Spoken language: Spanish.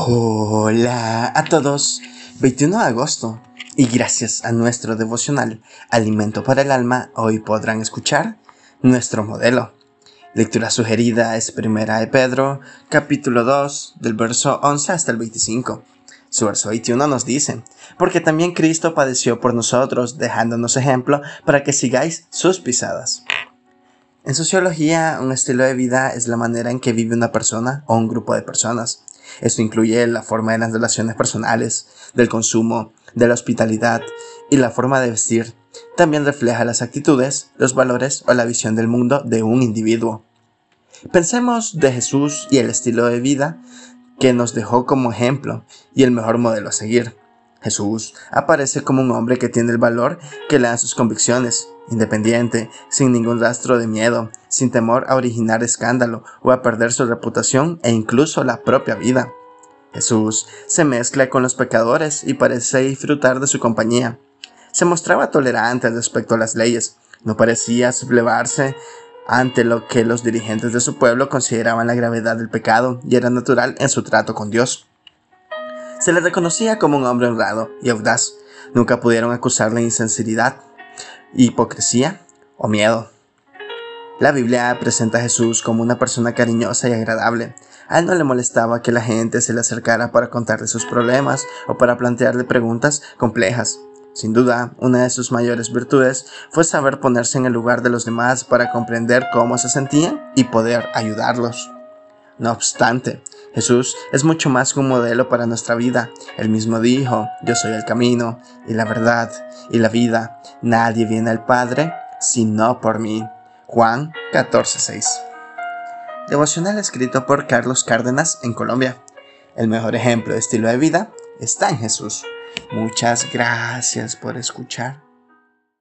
Hola a todos, 21 de agosto y gracias a nuestro devocional Alimento para el Alma hoy podrán escuchar nuestro modelo. Lectura sugerida es Primera de Pedro, capítulo 2, del verso 11 hasta el 25. Su verso 21 nos dice, porque también Cristo padeció por nosotros, dejándonos ejemplo para que sigáis sus pisadas. En sociología, un estilo de vida es la manera en que vive una persona o un grupo de personas. Esto incluye la forma de las relaciones personales, del consumo, de la hospitalidad y la forma de vestir. También refleja las actitudes, los valores o la visión del mundo de un individuo. Pensemos de Jesús y el estilo de vida que nos dejó como ejemplo y el mejor modelo a seguir. Jesús aparece como un hombre que tiene el valor que le dan sus convicciones, independiente, sin ningún rastro de miedo, sin temor a originar escándalo o a perder su reputación e incluso la propia vida. Jesús se mezcla con los pecadores y parece disfrutar de su compañía. Se mostraba tolerante respecto a las leyes, no parecía sublevarse ante lo que los dirigentes de su pueblo consideraban la gravedad del pecado y era natural en su trato con Dios. Se le reconocía como un hombre honrado y audaz. Nunca pudieron acusarle de insinceridad hipocresía o miedo. La Biblia presenta a Jesús como una persona cariñosa y agradable. A él no le molestaba que la gente se le acercara para contarle sus problemas o para plantearle preguntas complejas. Sin duda, una de sus mayores virtudes fue saber ponerse en el lugar de los demás para comprender cómo se sentían y poder ayudarlos. No obstante, Jesús es mucho más que un modelo para nuestra vida. Él mismo dijo, yo soy el camino y la verdad y la vida. Nadie viene al Padre sino por mí. Juan 14:6. Devocional escrito por Carlos Cárdenas en Colombia. El mejor ejemplo de estilo de vida está en Jesús. Muchas gracias por escuchar.